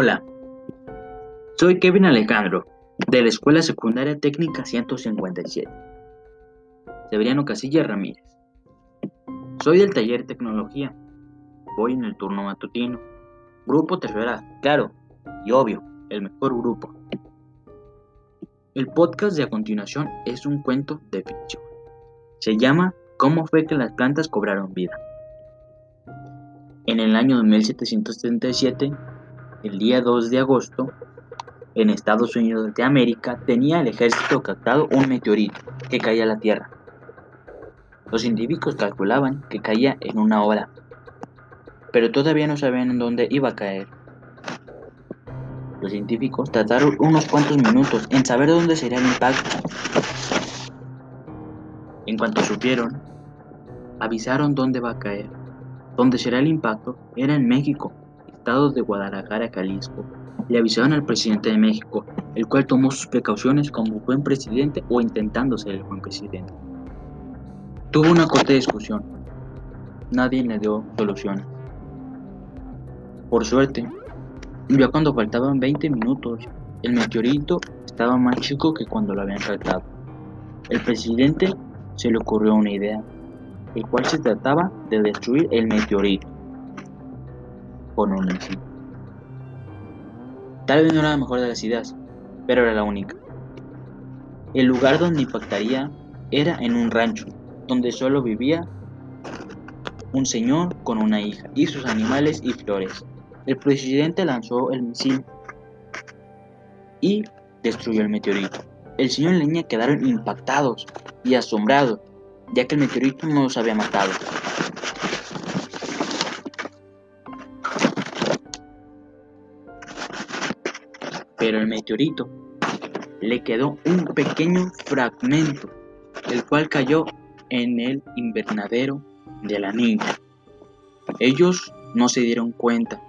Hola, soy Kevin Alejandro, de la Escuela Secundaria Técnica 157. Severiano Casilla Ramírez. Soy del taller Tecnología. Voy en el turno matutino. Grupo tercera, claro, y obvio, el mejor grupo. El podcast de a continuación es un cuento de ficción. Se llama ¿Cómo fue que las plantas cobraron vida? En el año 1777, el día 2 de agosto, en Estados Unidos de América, tenía el ejército captado un meteorito que caía a la Tierra. Los científicos calculaban que caía en una hora, pero todavía no sabían en dónde iba a caer. Los científicos tardaron unos cuantos minutos en saber dónde sería el impacto. En cuanto supieron, avisaron dónde va a caer. Dónde será el impacto era en México, estado de Guadalajara, Jalisco. Le avisaron al presidente de México, el cual tomó sus precauciones como buen presidente o intentando ser el buen presidente. Tuvo una corta discusión. Nadie le dio solución. Por suerte, ya cuando faltaban 20 minutos, el meteorito estaba más chico que cuando lo habían tratado. El presidente se le ocurrió una idea, el cual se trataba de destruir el meteorito con un misil. Tal vez no era la mejor de las ideas, pero era la única. El lugar donde impactaría era en un rancho, donde solo vivía un señor con una hija y sus animales y flores. El presidente lanzó el misil y destruyó el meteorito. El señor y la niña quedaron impactados y asombrados, ya que el meteorito no los había matado. Pero el meteorito le quedó un pequeño fragmento, el cual cayó en el invernadero de la niña. Ellos no se dieron cuenta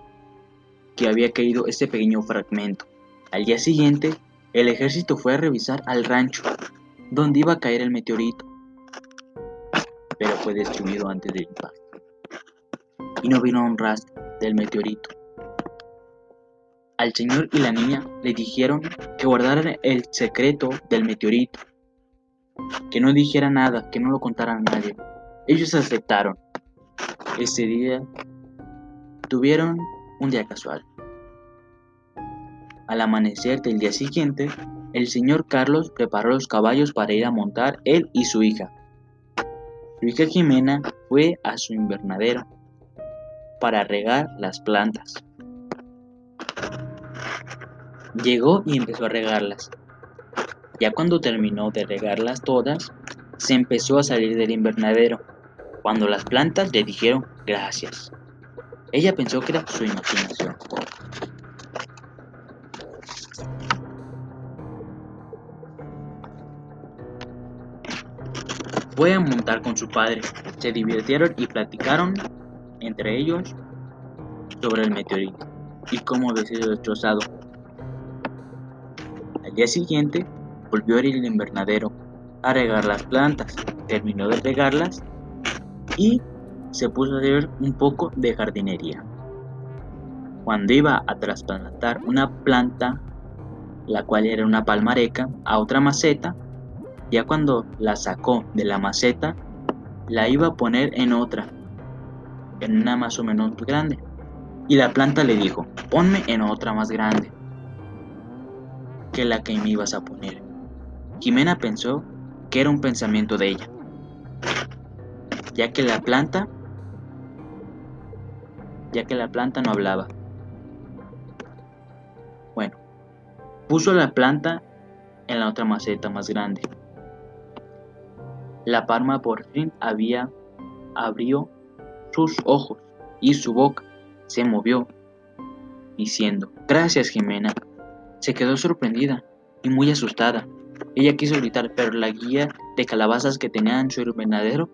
que había caído ese pequeño fragmento. Al día siguiente, el ejército fue a revisar al rancho donde iba a caer el meteorito, pero fue destruido antes del impacto. Y no vino un rastro del meteorito. Al señor y la niña le dijeron que guardaran el secreto del meteorito, que no dijera nada, que no lo contara a nadie. Ellos aceptaron. Ese día tuvieron un día casual. Al amanecer del día siguiente, el señor Carlos preparó los caballos para ir a montar él y su hija. Su hija Jimena fue a su invernadero para regar las plantas. Llegó y empezó a regarlas. Ya cuando terminó de regarlas todas, se empezó a salir del invernadero, cuando las plantas le dijeron gracias. Ella pensó que era su imaginación. Fue a montar con su padre, se divirtieron y platicaron entre ellos sobre el meteorito y cómo había sido destrozado. Día siguiente volvió a ir al invernadero a regar las plantas, terminó de regarlas y se puso a hacer un poco de jardinería. Cuando iba a trasplantar una planta, la cual era una palmareca, a otra maceta, ya cuando la sacó de la maceta, la iba a poner en otra, en una más o menos grande. Y la planta le dijo, ponme en otra más grande que la que me ibas a poner. Jimena pensó que era un pensamiento de ella, ya que la planta, ya que la planta no hablaba. Bueno, puso la planta en la otra maceta más grande. La palma por fin había abrió sus ojos y su boca se movió, diciendo, Gracias, Jimena. Se quedó sorprendida y muy asustada. Ella quiso gritar, pero la guía de calabazas que tenía en su invernadero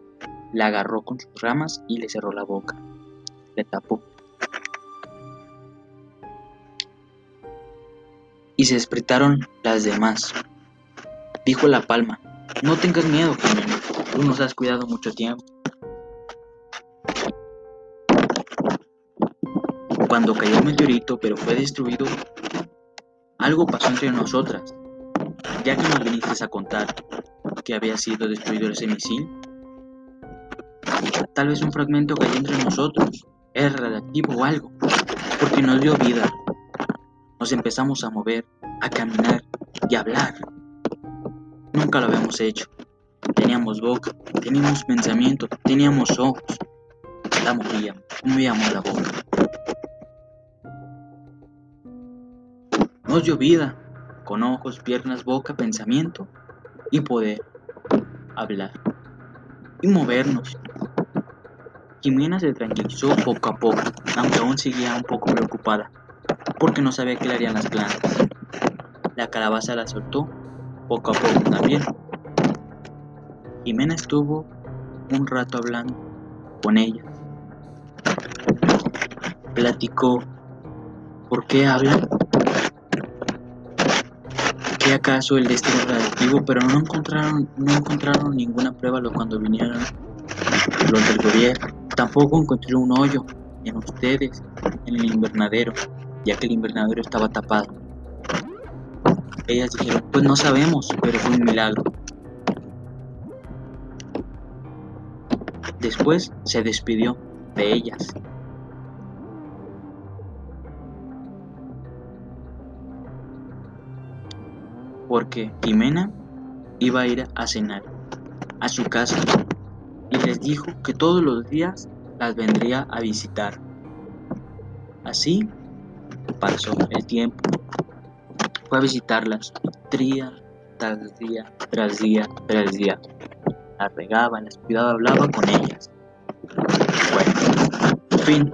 la agarró con sus ramas y le cerró la boca. Le tapó. Y se despertaron las demás. Dijo la palma, no tengas miedo. Tú nos has cuidado mucho tiempo. Cuando cayó el meteorito, pero fue destruido, algo pasó entre nosotras, ya que nos viniste a contar que había sido destruido ese misil. Tal vez un fragmento cayó entre nosotros, era radiactivo o algo, porque nos dio vida. Nos empezamos a mover, a caminar y a hablar. Nunca lo habíamos hecho. Teníamos boca, teníamos pensamiento, teníamos ojos. La movíamos, movíamos la boca. Dio vida, con ojos, piernas, boca, pensamiento y poder hablar y movernos. Jimena se tranquilizó poco a poco, aunque aún seguía un poco preocupada, porque no sabía qué le harían las plantas. La calabaza la soltó poco a poco también. Jimena estuvo un rato hablando con ella. Platicó. ¿Por qué habla? ¿Qué acaso el destino radioactivo? Pero no encontraron, no encontraron ninguna prueba cuando vinieron los del gobierno. Tampoco encontré un hoyo en ustedes, en el invernadero, ya que el invernadero estaba tapado. Ellas dijeron, pues no sabemos, pero fue un milagro. Después se despidió de ellas. Porque Jimena iba a ir a cenar a su casa y les dijo que todos los días las vendría a visitar. Así pasó el tiempo. Fue a visitarlas día tras día, tras día, tras día. Las regaba, las cuidaba, hablaba con ellas. Bueno, fin.